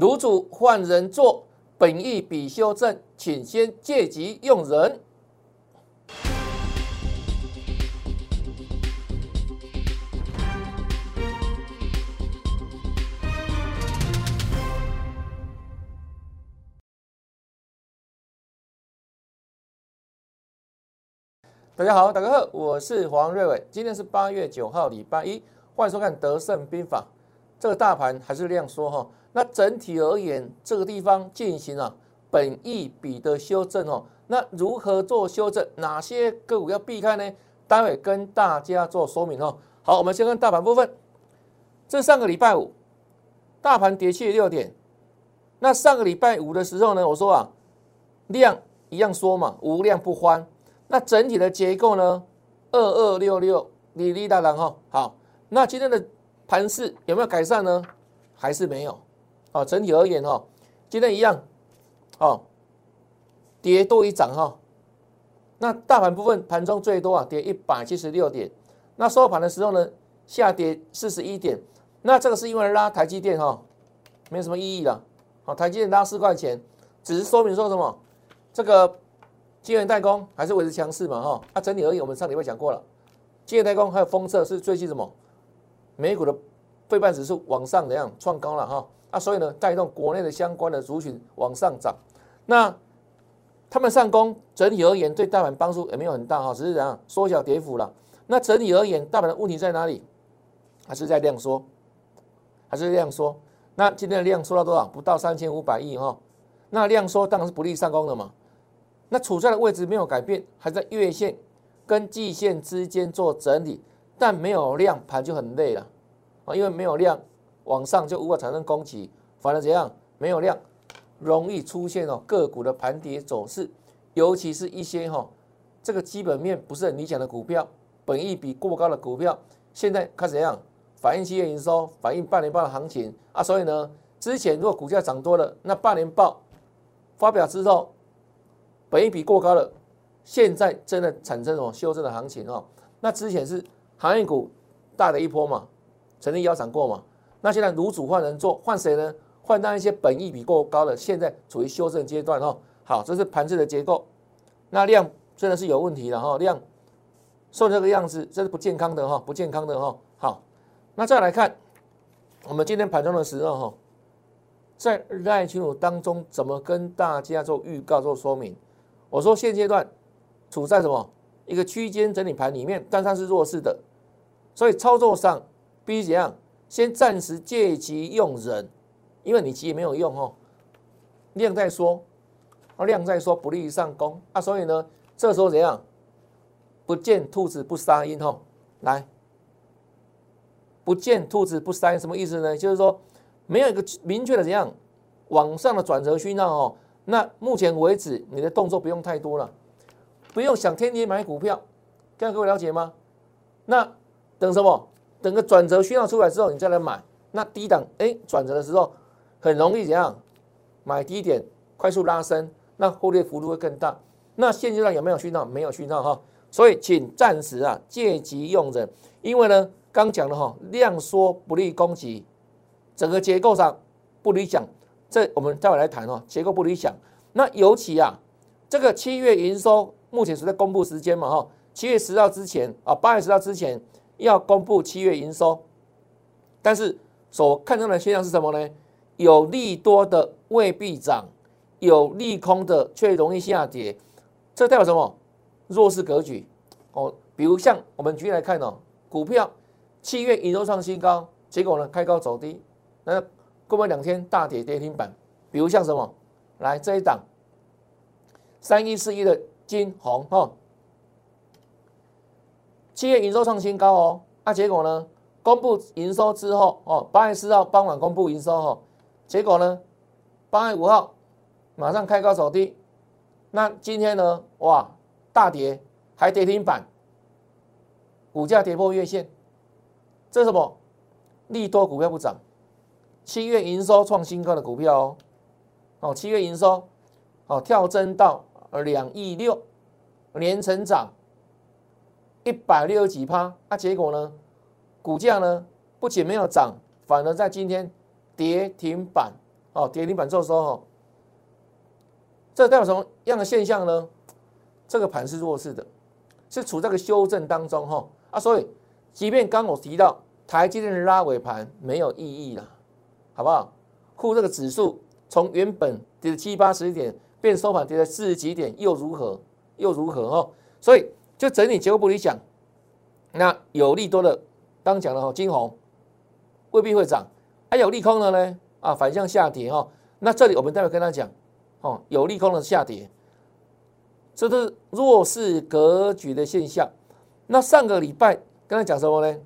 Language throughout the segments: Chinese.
卤煮换人做，本意比修正，请先借机用人。大家好，大家好，我是黄瑞伟。今天是八月九号，礼拜一，欢迎收看《德胜兵法》。这个大盘还是这样说哈。那整体而言，这个地方进行了本一比的修正哦。那如何做修正？哪些个股要避开呢？待会跟大家做说明哦。好，我们先看大盘部分。这上个礼拜五，大盘跌去六点。那上个礼拜五的时候呢，我说啊，量一样说嘛，无量不欢。那整体的结构呢？二二六六，李李大郎哈。好，那今天的盘势有没有改善呢？还是没有？哦，整体而言哈，今天一样，哦，跌多一涨哈。那大盘部分盘中最多啊，跌一百七十六点。那收盘的时候呢，下跌四十一点。那这个是因为拉台积电哈，没什么意义了。好，台积电拉四块钱，只是说明说什么？这个。晶圆代工还是维持强势嘛？哈，啊，整体而言，我们上礼拜讲过了，晶圆代工还有封测是最近什么？美股的费半指数往上怎样创高了哈？啊，所以呢，带动国内的相关的族群往上涨。那他们上攻，整体而言对大盘帮助也没有很大哈，只是怎样缩小跌幅了。那整体而言，大盘的问题在哪里？还是在量缩，还是量缩？那今天的量缩到多少？不到三千五百亿哈。那量缩当然是不利上攻的嘛。那处在的位置没有改变，还在月线跟季线之间做整理，但没有量，盘就很累了啊，因为没有量，往上就无法产生供给，反而怎样？没有量，容易出现哦个股的盘跌走势，尤其是一些哈这个基本面不是很理想的股票，本益比过高的股票，现在开始怎样？反映企业营收，反映半年报的行情啊，所以呢，之前如果股价涨多了，那半年报发表之后。本益比过高了，现在真的产生什么修正的行情哦？那之前是行业股大的一波嘛，曾经腰斩过嘛？那现在卤煮换人做，换谁呢？换那一些本益比过高的，现在处于修正阶段哦。好，这是盘子的结构。那量真的是有问题的哈，量瘦这个样子，这是不健康的哈，不健康的哈。好，那再来看我们今天盘中的时候哈，在赖群组当中怎么跟大家做预告做说明？我说现阶段处在什么一个区间整理盘里面，但它是弱势的，所以操作上必须怎样？先暂时借机用人，因为你急也没有用哦，量在说，啊量在说不利于上攻啊，所以呢，这时候怎样？不见兔子不撒鹰哦，来，不见兔子不撒鹰什么意思呢？就是说没有一个明确的怎样往上的转折讯号哦。那目前为止，你的动作不用太多了，不用想天天买股票，这样各位了解吗？那等什么？等个转折讯号出来之后，你再来买。那低档哎转折的时候，很容易怎样？买低点，快速拉升，那获利幅度会更大。那现阶段有没有讯号？没有讯号哈，所以请暂时啊借机用人，因为呢刚讲了哈，量缩不利攻击，整个结构上不理想。这我们待会来谈哦，结构不理想。那尤其啊，这个七月营收目前是在公布时间嘛哈，七月十号之前啊，八月十号之前要公布七月营收，但是所看到的现象是什么呢？有利多的未必涨，有利空的却容易下跌，这代表什么？弱势格局哦。比如像我们举例来看哦，股票七月营收创新高，结果呢开高走低，那。过完两天大跌跌停板，比如像什么，来这一档三一四一的金红哈，七月营收创新高哦，那结果呢？公布营收之后哦，八月四号傍晚公布营收哦，结果呢？八月五号马上开高走低，那今天呢？哇，大跌还跌停板，股价跌破月线，这是什么？利多股票不涨。七月营收创新高的股票哦，哦，七月营收哦跳增到两亿六，年成长一百六十几趴，那结果呢？股价呢不仅没有涨，反而在今天跌停板，哦，跌停板做收哦，这代表什么样的现象呢？这个盘是弱势的，是处在个修正当中哈啊，所以即便刚我提到台积电的拉尾盘没有意义了，好不好？护这个指数从原本跌七八十点变收盘跌了四十几点又如何？又如何？哦，所以就整体结构不理想，那有利多的刚讲了哈，金红未必会涨，还有利空的呢啊，反向下跌哈。那这里我们待会跟他讲哦，有利空的下跌。这都是弱势格局的现象。那上个礼拜跟他讲什么呢？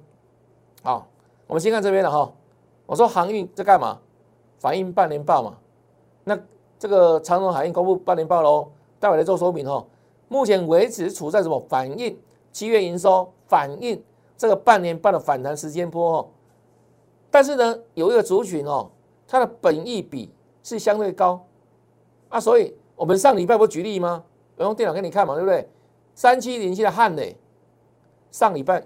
好，我们先看这边了哈。我说航运在干嘛？反映半年报嘛。那这个长荣海运公布半年报喽，待会来做说明哈。目前为止处在什么？反映七月营收，反映这个半年半的反弹时间波哦。但是呢，有一个族群哦，它的本益比是相对高啊，所以我们上礼拜不举例吗？我用电脑给你看嘛，对不对？三七零七的汉磊，上礼拜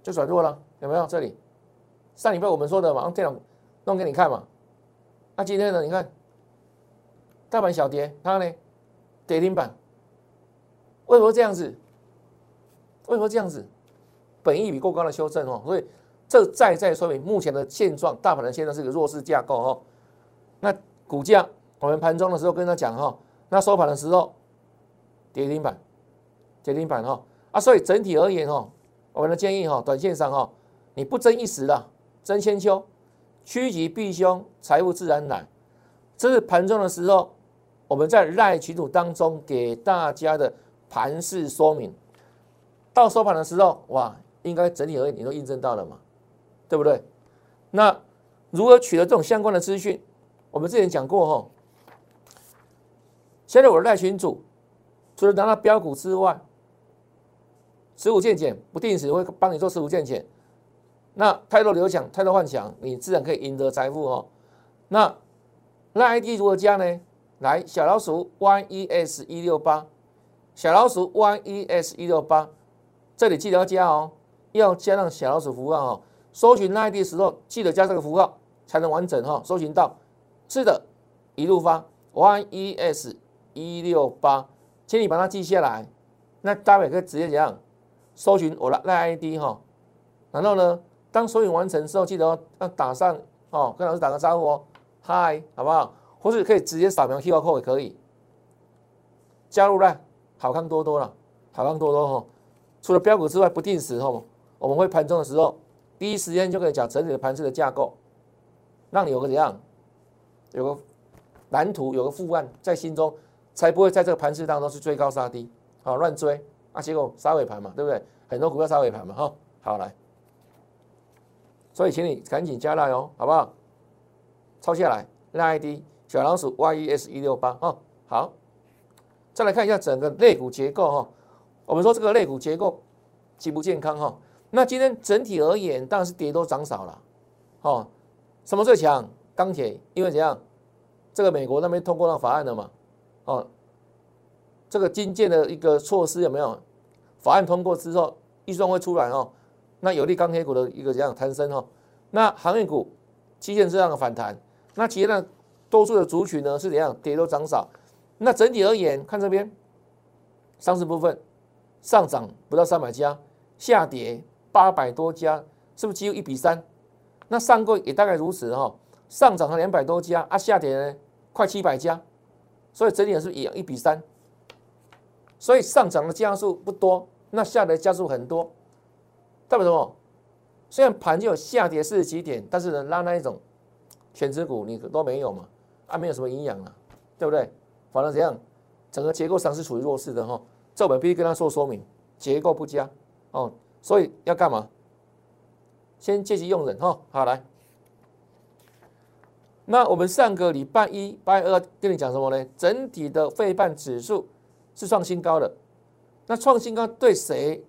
就转弱了，有没有？这里上礼拜我们说的嘛，用电脑弄给你看嘛。那今天呢？你看大盘小跌，它呢跌停板，为什么这样子？为什么这样子？本益比过高的修正哦，所以这再再说明目前的现状，大盘的现状是个弱势架构哦。那股价。我们盘中的时候跟他讲哈，那收盘的时候跌停板，跌停板哈啊，所以整体而言哈，我们的建议哈，短线上哈，你不争一时的，争千秋，趋吉避凶，财富自然来。这是盘中的时候，我们在赖群组当中给大家的盘势说明。到收盘的时候，哇，应该整体而言你都印证到了嘛，对不对？那如何取得这种相关的资讯？我们之前讲过哈。现在我的赖群主，除了拿到标股之外，十五件减不定时会帮你做十五件减。那太多流强，太多幻想，你自然可以赢得财富哦。那赖 ID 如何加呢？来，小老鼠 Y E S 一六八，小老鼠 Y E S 一六八，这里记得要加哦，要加上小老鼠符号哦。搜寻那 ID 的时候，记得加这个符号才能完整哈。搜寻到，是的，一路发 Y E S。一六八，请你把它记下来。那待会可以直接怎样搜寻我的那 ID 哈？然后呢，当搜寻完成之后，记得要打上哦，跟老师打个招呼哦，嗨，好不好？或是可以直接扫描 QR code 也可以。加入啦，好看多多了，好看多多哈。除了标股之外，不定时哈，我们会盘中的时候，第一时间就可以讲整体的盘势的架构，让你有个怎样，有个蓝图，有个副案在心中。才不会在这个盘势当中去追高杀低，好乱追啊！结果杀尾盘嘛，对不对？很多股票杀尾盘嘛，哈，好来，所以请你赶紧加赖哦，好不好？抄下来，赖 ID 小老鼠 YES 一六八哦，好，再来看一下整个肋骨结构哈。我们说这个肋骨结构极不健康哈。那今天整体而言，当然是跌多涨少了，哦，什么最强？钢铁，因为怎样？这个美国那边通过那法案了嘛。哦，这个金建的一个措施有没有？法案通过之后，预算会出来哦。那有利钢铁股的一个怎样攀升哦。那航运股期限这样的反弹，那其他多数的族群呢是怎样？跌多涨少。那整体而言，看这边上市部分上涨不到三百家，下跌八百多家，是不是几乎一比三？那上柜也大概如此哈，上涨了两百多家啊，下跌呢快七百家。所以整体是一样一比三，所以上涨的家数不多，那下跌家数很多，代表什么？虽然盘就有下跌四十几点，但是呢，拉那一种全值股你都没有嘛，啊，没有什么营养了，对不对？反而怎样？整个结构上是处于弱势的哈，这我们必须跟他说说明，结构不佳哦，所以要干嘛？先借机用人哈，好来。那我们上个礼拜一、拜二跟你讲什么呢？整体的费半指数是创新高的。那创新高对谁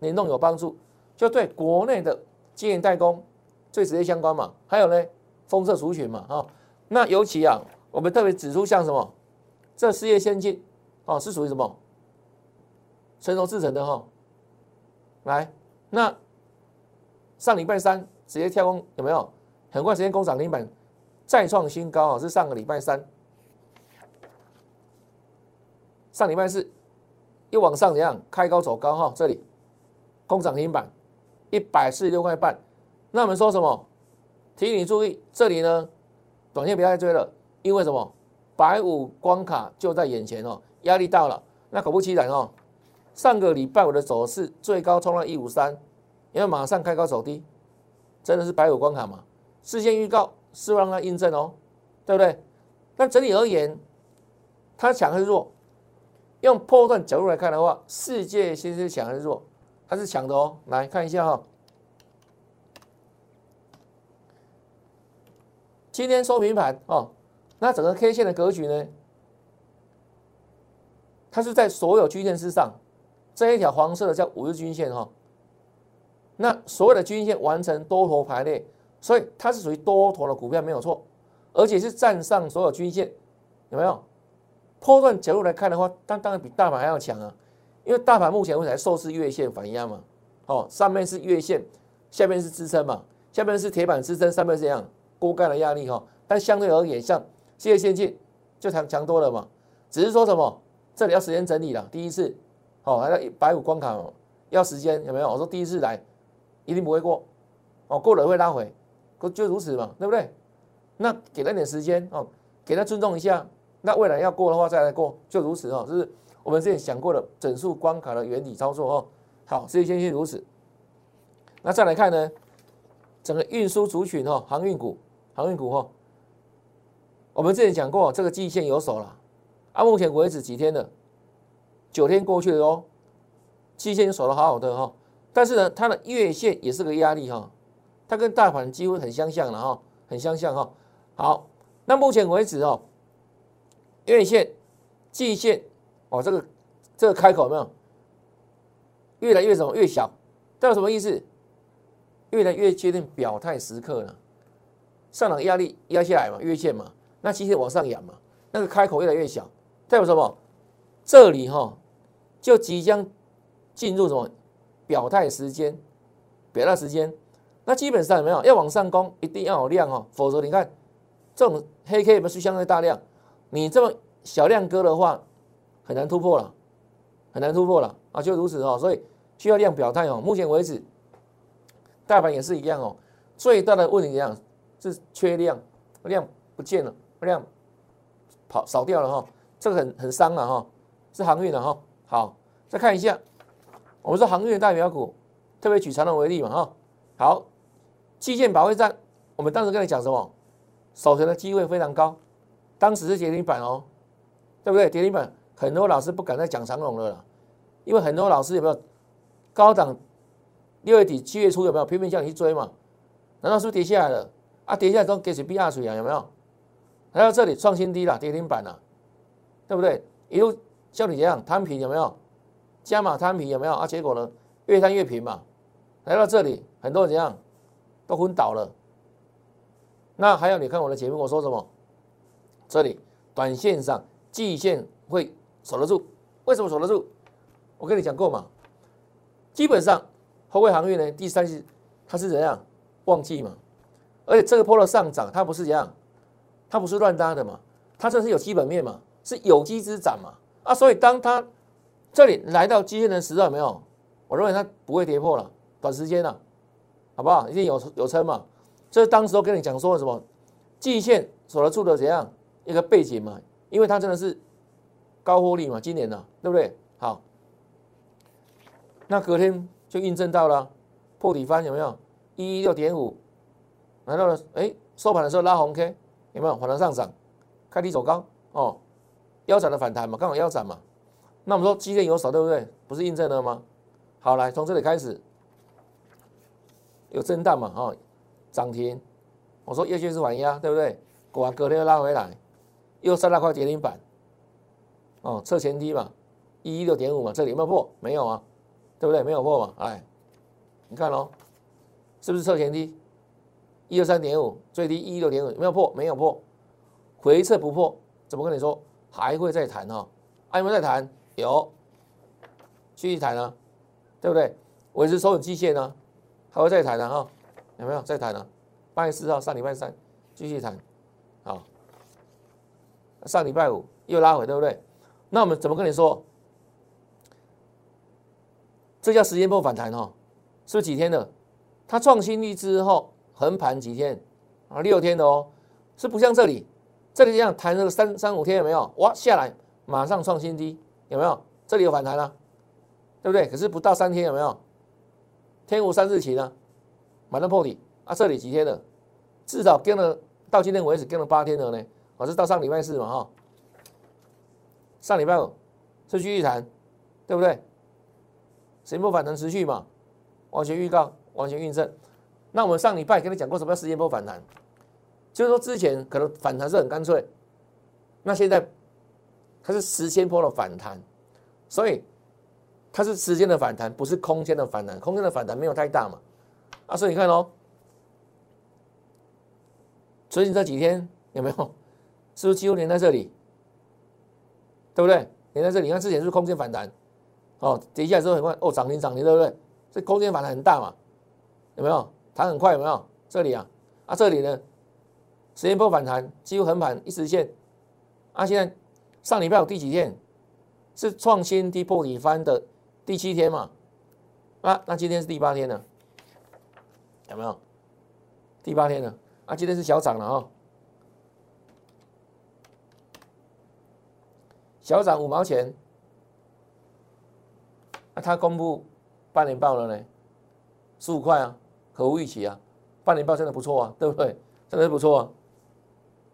联动有帮助？就对国内的晶圆代工最直接相关嘛。还有呢，封测族群嘛，哈。那尤其啊，我们特别指出像什么，这事业先进哦，是属于什么？成熟制成的哈。来，那上礼拜三直接跳空有没有？很快时间攻涨停板，再创新高啊！是上个礼拜三，上礼拜四又往上怎样开高走高哈？这里工涨停板一百四十六块半，那我们说什么？提醒你注意，这里呢，短线不要再追了，因为什么？百五关卡就在眼前哦，压力到了。那果不其然哦，上个礼拜五的走势最高冲到一五三，因为马上开高走低，真的是百五关卡嘛？事先预告是让它印证哦，对不对？但整体而言，它强还是弱？用破断角度来看的话，世界先生强还是弱？它是强的哦。来看一下哈。今天收平盘哦，那整个 K 线的格局呢？它是在所有均线之上，这一条黄色的叫五日均线哈。那所有的均线完成多头排列，所以它是属于多头的股票没有错，而且是站上所有均线，有没有？波段角度来看的话，当当然比大盘还要强啊，因为大盘目前为止受是月线反压嘛，哦，上面是月线，下面是支撑嘛，下面是铁板支撑，上面是这样。锅盖的压力哈，但相对而言，像这些先进就强强多了嘛。只是说什么，这里要时间整理了。第一次，哦，还要一百五关卡，要时间有没有？我说第一次来一定不会过，哦，过了会拉回，就如此嘛，对不对？那给他点时间哦，给他尊重一下。那未来要过的话再来过，就如此哦。这是我们之前想过的整数关卡的原理操作哦。好，这些先进如此。那再来看呢，整个运输族群哦，航运股。航运股哈，我们之前讲过，这个季线有手了，啊，目前为止几天了？九天过去了哦，季线守的好好的哈，但是呢，它的月线也是个压力哈，它跟大盘几乎很相像了哈，很相像哈。好，那目前为止哦，月线、季线哦，这个这个开口有没有？越来越什么越小？代表什么意思？越来越接近表态时刻了。上涨压力压下来嘛，月线嘛，那其实往上扬嘛，那个开口越来越小，代表什么？这里哈就即将进入什么表态时间？表态时间，那基本上有没有要往上攻，一定要有量哦，否则你看这种黑 K 不是相对大量，你这么小量割的话，很难突破了，很难突破了啊，就如此哦，所以需要量表态哦。目前为止，大盘也是一样哦，最大的问题一样。是缺量，量不见了，量跑少掉了哈，这个很很伤了哈，是航运的哈。好，再看一下，我们说航运的代表股，特别举长龙为例嘛哈。好，基建保卫战，我们当时跟你讲什么？守城的机会非常高，当时是跌停板哦，对不对？跌停板，很多老师不敢再讲长龙了啦，因为很多老师有没有高档六月底七月初有没有拼命叫你去追嘛？难道是不是跌下来了？啊，跌下来之后给谁 B 二水啊？有没有？来到这里创新低了，跌停板了，对不对？一路像你这样摊平有没有？加码摊平有没有？啊，结果呢，越摊越平嘛。来到这里，很多人怎样都昏倒了。那还有你看我的节目，我说什么？这里短线上季线会守得住，为什么守得住？我跟你讲过嘛。基本上后卫航运呢，第三季它是怎样旺季嘛？而且这个波的上涨，它不是这样，它不是乱搭的嘛，它这是有基本面嘛，是有机之涨嘛，啊，所以当它这里来到基线的时候，没有？我认为它不会跌破了，短时间了，好不好？一定有有撑嘛，这是当时我跟你讲说什么，季线守得住的怎样一个背景嘛，因为它真的是高获利嘛，今年呢，对不对？好，那隔天就印证到了破底翻有没有？一一六点五。来到了，哎，收盘的时候拉红 K，有没有？反弹上涨，开低走高，哦，腰斩的反弹嘛，刚好腰斩嘛。那我们说基线有手，对不对？不是印证了吗？好，来从这里开始有震荡嘛，哦，涨停。我说月线是反压，对不对？果然隔天又拉回来，又三大块跌停板，哦，测前低嘛，一一六点五嘛，这里有没有破？没有啊，对不对？没有破嘛，哎，你看哦，是不是测前低？一二三点五，最低一六点五，没有破，没有破，回撤不破，怎么跟你说还会再谈哈？还有没有再谈？有，继续谈啊，对不对？维持收稳基线呢，还会再谈的哈？有没有再谈呢？八月四号上礼拜三继续谈，好，上礼拜五又拉回，对不对？那我们怎么跟你说？这叫时间波反弹哈，是不是几天的？它创新低之后横盘几天啊？六天的哦，是不像这里，这里这样弹了三三五天有没有？哇，下来马上创新低有没有？这里有反弹了，对不对？可是不到三天有没有？天无三日晴呢，马上破底啊！这里几天了？至少跟了到今天为止跟了八天了呢。我是到上礼拜四嘛哈，上礼拜五是继续谈，对不对？时间波反弹持续嘛？完全预告。完全印证。那我们上礼拜跟你讲过什么叫时间波反弹？就是说之前可能反弹是很干脆，那现在它是时间波的反弹，所以它是时间的反弹，不是空间的反弹。空间的反弹没有太大嘛？啊，所以你看哦，最近这几天有没有？是不是几乎连在这里？对不对？连在这里，你看之前是空间反弹，哦，跌下来之后很快，哦，涨停涨停，对不对？这空间反弹很大嘛？有没有弹很快？有没有这里啊？啊，这里呢？时间波反弹，几乎横盘一直线。啊，现在上礼拜有第几天？是创新低破底翻的第七天嘛？啊，那今天是第八天了，有没有？第八天了。啊，今天是小涨了哈，小涨五毛钱。啊，他公布半年报了呢，十五块啊。合乎预期啊，半年报真的不错啊，对不对？真的是不错啊。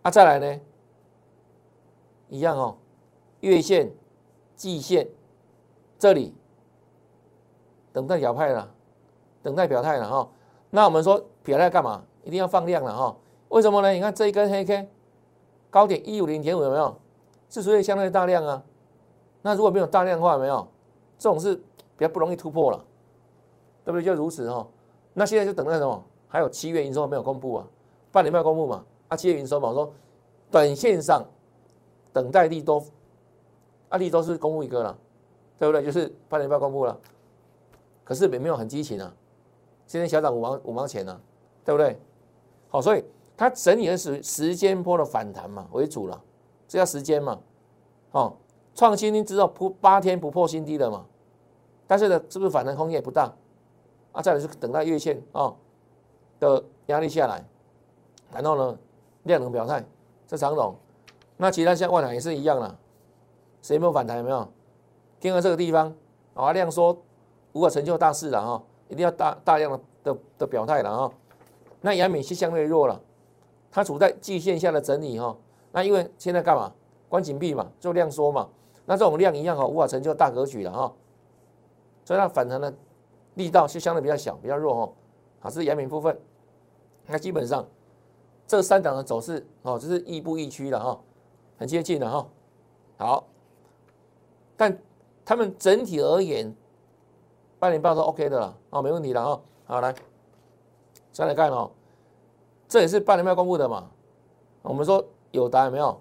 啊，再来呢，一样哦，月线、季线这里等待表态了，等待表态了哈。那我们说表态干嘛？一定要放量了哈。为什么呢？你看这一根黑 K 高点一五零点五有没有？是属于相对大量啊。那如果没有大量的话，有没有？这种是比较不容易突破了，对不对？就如此哈。那现在就等待什么？还有七月营收没有公布啊？半年没有公布嘛？啊，七月营收嘛，我说短线上等待利多，啊，利多是公布一个了，对不对？就是半年半公布了，可是也没有很激情啊。今天小涨五毛五毛钱呢，对不对？好，所以它整体的时时间波的反弹嘛为主了，这叫时间嘛。哦，创新低之后不八天不破新低的嘛，但是呢，是不是反弹空间也不大？啊，再来是等待月线啊的压力下来，然后呢量能表态，这长龙，那其他像万海也是一样了，谁没有反弹有没有？听到这个地方啊，量说无法成就大事了哈，一定要大大量的的的表态了哈。那亚美是相对弱了，它处在季线下的整理哈。那因为现在干嘛？关紧闭嘛，做量缩嘛。那这种量一样哈，无法成就大格局了哈。所以它反弹呢？力道是相对比较小，比较弱哦，好，是阳明部分。那基本上这三档的走势哦，这是亦步亦趋的哈，很接近的哈。好，但他们整体而言，半年报都 OK 的了，哦，没问题了哈。好，来再来看哦，这也是半年报公布的嘛。我们说有答案没有？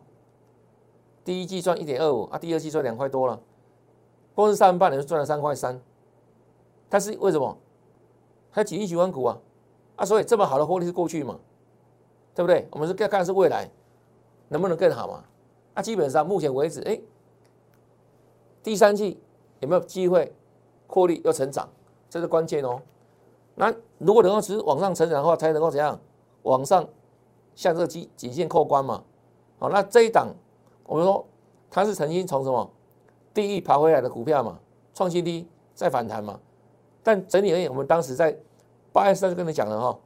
第一季赚一点二五啊，第二季赚两块多了，光是上半年就赚了三块三。但是为什么？还有几亿循环股啊，啊，所以这么好的获利是过去嘛，对不对？我们是要看是未来能不能更好嘛？那基本上目前为止，哎，第三季有没有机会获利又成长？这是关键哦。那如果能够只是往上成长的话，才能够怎样？往上向这个基颈线扣关嘛。好，那这一档我们说它是曾经从什么地狱爬回来的股票嘛，创新低再反弹嘛。但整体而言，我们当时在八月三就跟你讲了哈，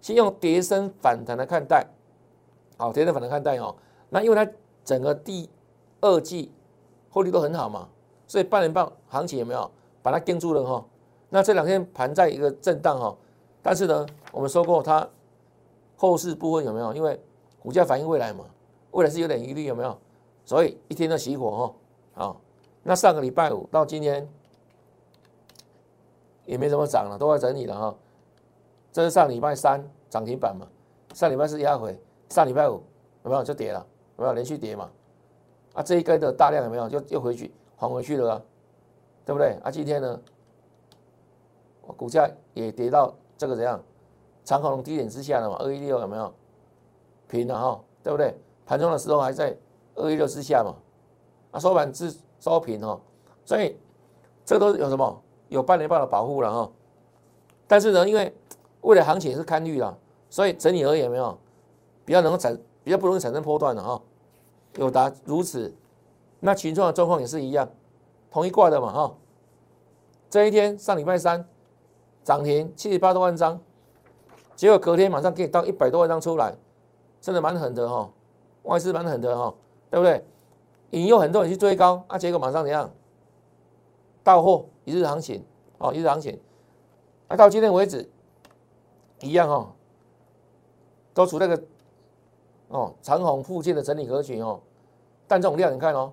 先用跌升反弹来看待，好，跌升反弹看待哦。那因为它整个第二季获利都很好嘛，所以半年报行情有没有把它盯住了哈？那这两天盘在一个震荡哈，但是呢，我们说过它后市部分有没有？因为股价反映未来嘛，未来是有点疑虑有没有？所以一天的熄火哈，好，那上个礼拜五到今天。也没怎么涨了，都在整理了哈。这是上礼拜三涨停板嘛，上礼拜四压回，上礼拜五有没有就跌了？有没有连续跌嘛？啊，这一根的大量有没有就又回去还回去了啊？对不对？啊，今天呢，股价也跌到这个怎样？长虹低点之下了嘛，二一六有没有平了哈，对不对？盘中的时候还在二一六之下嘛，啊，收盘是收平哦，所以这都有什么？有半年报的保护了哈。但是呢，因为未来行情也是看绿了，所以整体而言没有比较能够产比较不容易产生波段的哈。有达如此，那群众的状况也是一样，同一挂的嘛哈。这一天上礼拜三涨停七十八多万张，结果隔天马上给你到一百多万张出来，真的蛮狠的哈，外资蛮狠的哈，对不对？引诱很多人去追高，啊，结果马上怎样？到货一日行情哦，一日行情，啊，到今天为止一样哦，都处那个哦长虹附近的整理格局哦，但这种量你看哦，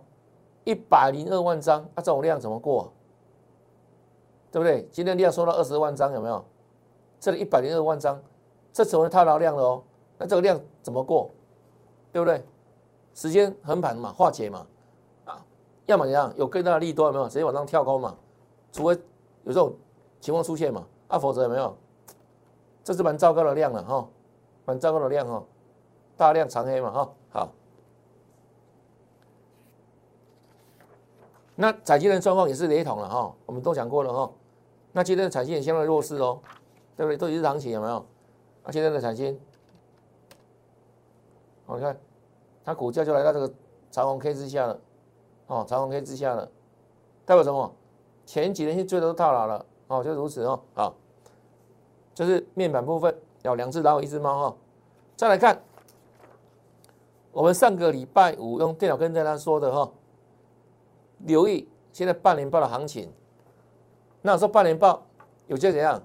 一百零二万张，啊，这种量怎么过？对不对？今天量收到二十万张，有没有？这里一百零二万张，这成为套牢量了哦。那这个量怎么过？对不对？时间横盘嘛，化解嘛，啊，要么怎样？有更大的利多有没有？直接往上跳高嘛？除非有这种情况出现嘛，啊，否则有没有？这是蛮糟糕的量了哈，蛮糟糕的量哈，大量长黑嘛哈，好。那彩金的状况也是雷同了哈，我们都讲过了哈。那今天的彩金也相对弱势哦，对不对？都是行情有没有？那今天的彩金，好，你看它股价就来到这个长红 K 之下了，哦，长红 K 之下了，代表什么？前几天去追的都套牢了，哦，就如此哦，好，就是面板部分有两只老虎，一只猫哈。再来看，我们上个礼拜五用电脑跟大家说的哈，留意现在半年报的行情。那说半年报有些怎样？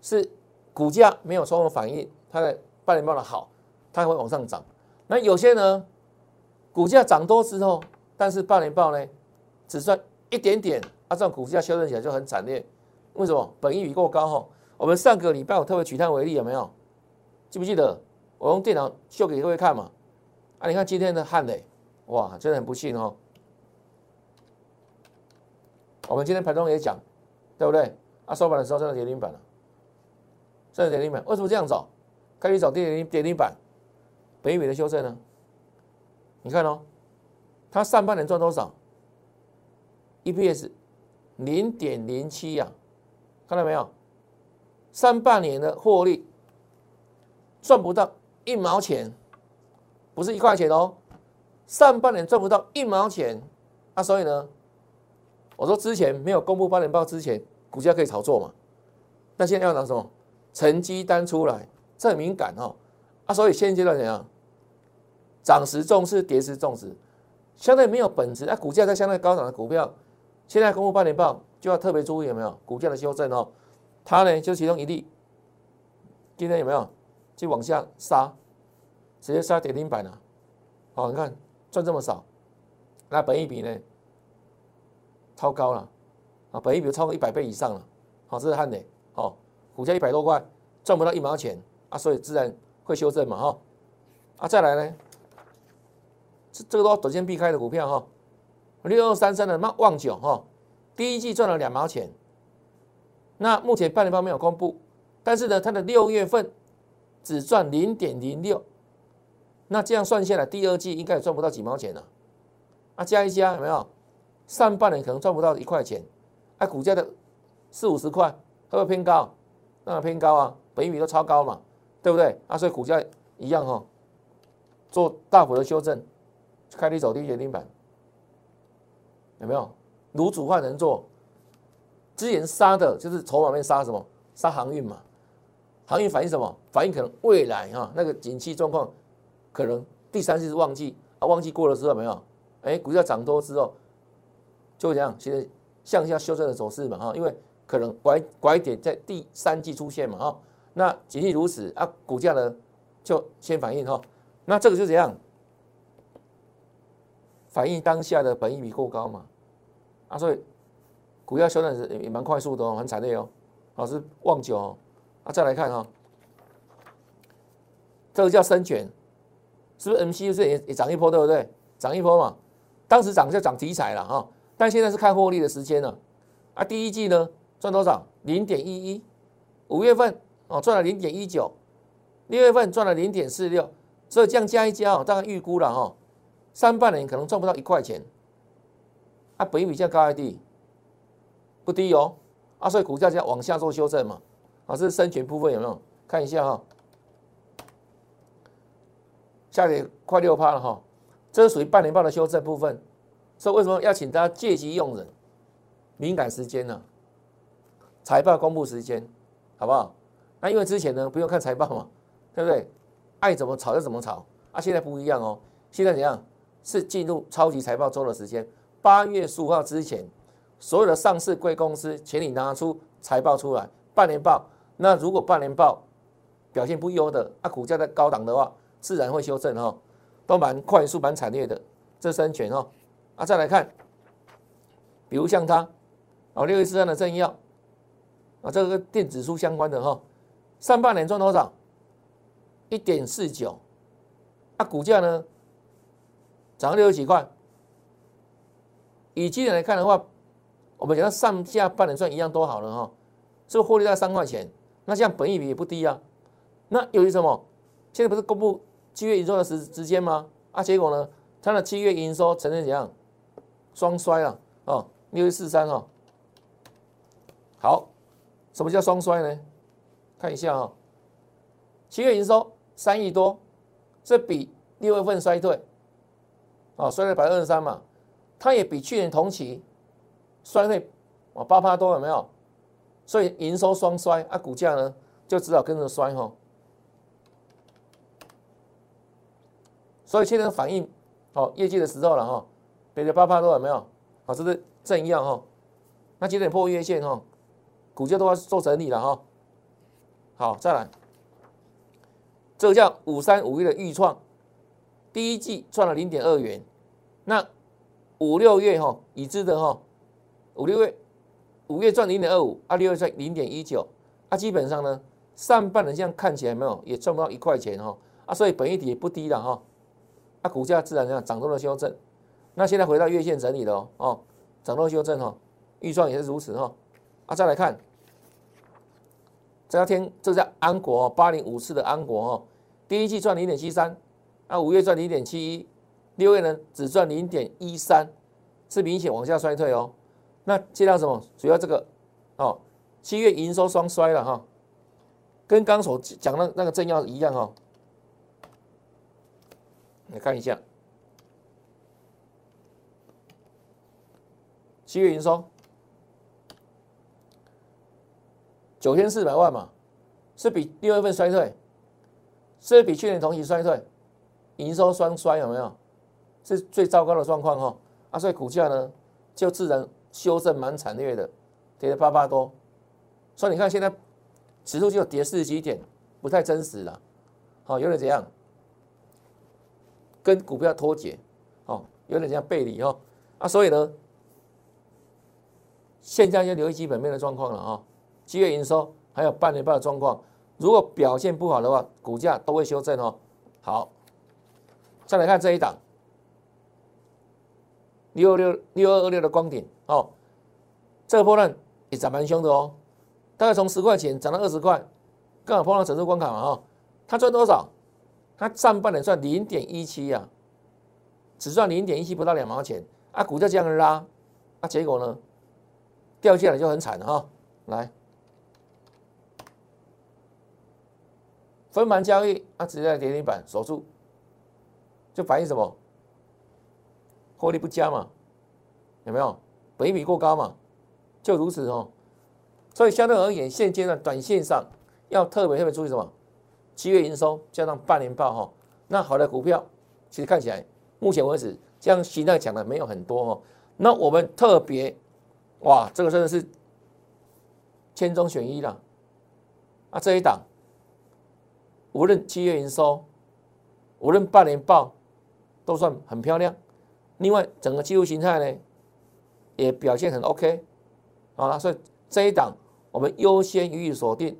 是股价没有充分反应，它的半年报的好，它会往上涨。那有些呢，股价涨多之后，但是半年报呢只算一点点，啊，这种股价修正起来就很惨烈。为什么？本益比过高哈。我们上个礼拜我特别举它为例，有没有？记不记得？我用电脑秀给各位看嘛。啊，你看今天的汉磊，哇，真的很不幸哦。我们今天盘中也讲。对不对？啊，收盘的时候真的跌停板了，真的跌停板。为什么这样走？开始走跌停跌停板，北美的修正呢？你看哦，它上半年赚多少？EPS 零点零七呀，看到没有？上半年的获利赚不到一毛钱，不是一块钱哦，上半年赚不到一毛钱。啊，所以呢，我说之前没有公布八年报之前。股价可以炒作嘛？那现在要拿什么成绩单出来？这很敏感哦。啊，所以现阶段怎样？涨时重视，跌时重视，相对没有本质。啊，股价在相对高涨的股票，现在公布半年报就要特别注意有没有？股价的修正哦。它呢就其中一例，今天有没有？就往下杀，直接杀跌停板了。好，你看赚这么少，那本一比呢？超高了。啊，本益比超过一百倍以上了，好，这是汉磊，好，股价一百多块，赚不到一毛钱。啊，所以自然会修正嘛，哈，啊，再来呢，这这个都要短线避开的股票哈，六二三三的旺旺九哈，第一季赚了两毛钱，那目前半年报没有公布，但是呢，它的六月份只赚零点零六，那这样算下来，第二季应该也赚不到几毛钱了，啊，加一加有没有？上半年可能赚不到一块钱。它股价的四五十块会不会偏高？当然偏高啊，本益比都超高嘛，对不对？啊，所以股价一样哈，做大幅的修正，开低走低跌停板，有没有？卤煮换人做，之前杀的就是筹码面杀什么？杀航运嘛，航运反映什么？反映可能未来哈那个景气状况可能第三季是旺季啊，旺季过了之后没有？哎，股价涨多之后就会这样，现在。向下修正的走势嘛，哈，因为可能拐拐点在第三季出现嘛，哈，那仅仅如此啊，股价呢就先反应哈，那这个就怎样？反映当下的本益比过高嘛，啊，所以股价修正是也蛮快速的哦，很惨烈哦，老师望九哦，啊，再来看哈，这个叫深卷，是不是 MCU 是也也涨一波对不对？涨一波嘛，当时涨就涨题材了哈。但现在是看获利的时间了，啊，第一季呢赚多少？零点一一，五月份哦，赚了零点一九，六月份赚了零点四六，所以这样加一加哦，大概预估了哈，上半年可能赚不到一块钱。啊，本比较高还低？不低哦。啊，所以股价就要往下做修正嘛。啊，这是深全部分有没有？看一下哈，下跌快六趴了哈，这是属于半年报的修正部分。所以为什么要请大家借机用人？敏感时间呢？财报公布时间，好不好？那因为之前呢不用看财报嘛，对不对？爱怎么炒就怎么炒。啊，现在不一样哦，现在怎样？是进入超级财报周的时间。八月十五号之前，所有的上市贵公司，请你拿出财报出来，半年报。那如果半年报表现不优的，啊，股价在高档的话，自然会修正哈，都蛮快速、蛮惨烈的。这三权哦。啊，再来看，比如像它，哦，六一四三的正要，啊，这个电子书相关的哈，上半年赚多少？一点四九，啊，股价呢涨了六十几块。以今年来看的话，我们讲上下半年赚一样多好了哈，是不是获利在三块钱？那这样本益比也不低啊。那由于什么？现在不是公布七月营收的时时间吗？啊，结果呢，它的七月营收呈现怎样？双衰啊，哦，六一四三哦，好，什么叫双衰呢？看一下啊，七月营收三亿多，这比六月份衰退，啊，衰退百分之二十三嘛，它也比去年同期衰退啊八趴多有没有？所以营收双衰啊，股价呢就只好跟着衰哈，所以现在反映哦业绩的时候了哈。别的八趴多有没有？好，这是正一样哈。那今天破月线哈，股价都要做整理了哈。好，再来，这个叫五三五一的预创，第一季赚了零点二元。那五六月哈已知的哈，五六月五月赚零点二五，啊六月赚零点一九，啊基本上呢上半年这样看起来没有也赚不到一块钱哈，啊所以本益比也不低了哈，啊股价自然这样涨多了修正。那现在回到月线整理了哦，哦，涨多修正哈，预算也是如此哈，啊，再来看，这家天，这家安国八零五四的安国哈，第一季赚零点七三，啊，五月赚零点七一，六月呢只赚零点一三，是明显往下衰退哦。那接到什么？主要这个哦，七月营收双衰了哈，跟刚所讲的那个正要一样哈，来看一下。七月营收九千四百万嘛，是比六月份衰退，是比去年同期衰退，营收双衰有没有？是最糟糕的状况哈啊，所以股价呢就自然修正蛮惨烈的，跌了八八多，所以你看现在指数就跌四十几点，不太真实了，好有点怎样？跟股票脱节，哦，有点像背离哦啊，所以呢。现在就留意基本面的状况了啊，七月营收还有半年报的状况，如果表现不好的话，股价都会修正哦。好，再来看这一档，六二六六二二六的光点哦，这个波段也涨蛮凶的哦，大概从十块钱涨到二十块，刚好碰到整数关卡嘛哈。它赚多少？它上半年赚零点一七呀，只赚零点一七，不到两毛钱啊，股价这样拉，啊，结果呢？掉下来就很惨了哈，来，分盘交易啊，直接在跌停板守住，就反映什么？获利不佳嘛，有没有？北比过高嘛，就如此哦。所以相对而言，现阶段短线上要特别特别注意什么？七月营收加上半年报哈，那好的股票其实看起来目前为止，这样形态讲的没有很多哦。那我们特别。哇，这个真的是千中选一了啊！这一档无论七月营收，无论半年报，都算很漂亮。另外，整个技术形态呢，也表现很 OK。好了，所以这一档我们优先予以锁定，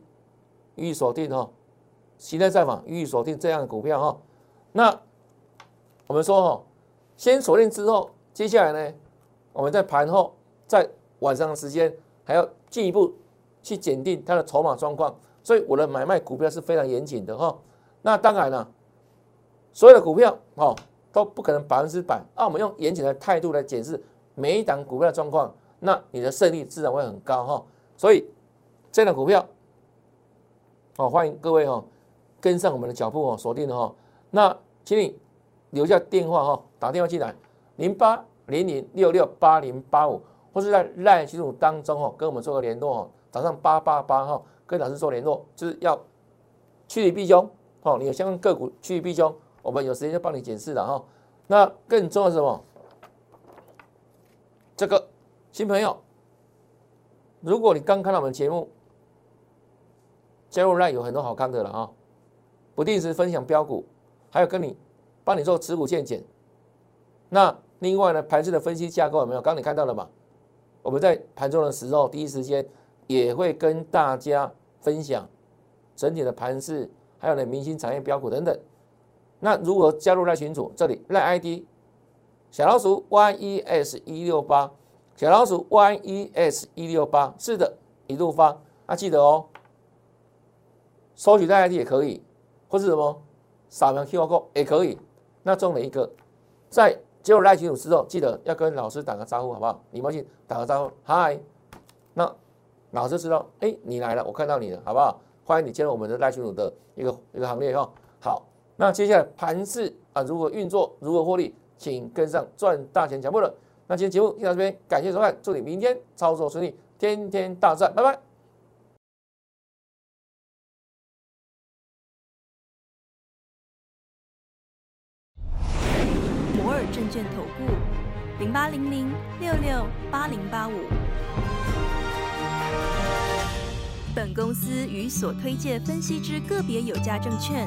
予以锁定哈。形态再访予以锁定这样的股票哈。那我们说哈，先锁定之后，接下来呢，我们在盘后在。晚上的时间还要进一步去检定它的筹码状况，所以我的买卖股票是非常严谨的哈。那当然了，所有的股票哦都不可能百分之百，那我们用严谨的态度来检视每一档股票的状况，那你的胜率自然会很高哈。所以这档股票，哦欢迎各位哈跟上我们的脚步哦，锁定的哈。那请你留下电话哈，打电话进来零八零零六六八零八五，或是在赖群组当中哦跟我们做个联络哦，早上八八八号跟老师做联络，就是要趋吉避凶。哦，你有相关个股趋利避凶，我们有时间就帮你解释了哈。那更重要是什么？这个新朋友，如果你刚看到我们节目，加入 Line 有很多好看的了啊，不定时分享标股，还有跟你帮你做持股见解。那另外呢，盘式的分析架构有没有？刚你看到了嘛？我们在盘中的时候，第一时间也会跟大家分享整体的盘势。还有呢，明星产业标股等等。那如何加入赖群组？这里赖 ID 小老鼠 YES 一六八，小老鼠 YES 一六八，是的，一路发。那记得哦，收取赖 ID 也可以，或是什么扫描 QR code 也可以。那中了一个，在加入赖群组之后，记得要跟老师打个招呼，好不好？礼貌性打个招呼，嗨。那老师知道，哎，你来了，我看到你了，好不好？欢迎你加入我们的赖群组的一个一个行列哈。好，那接下来盘市啊，如何运作，如何获利，请跟上赚大钱脚步了。那今天节目就到这边，感谢收看，祝你明天操作顺利，天天大赚，拜拜。摩尔证券投顾零八零零六六八零八五。本公司与所推介分析之个别有价证券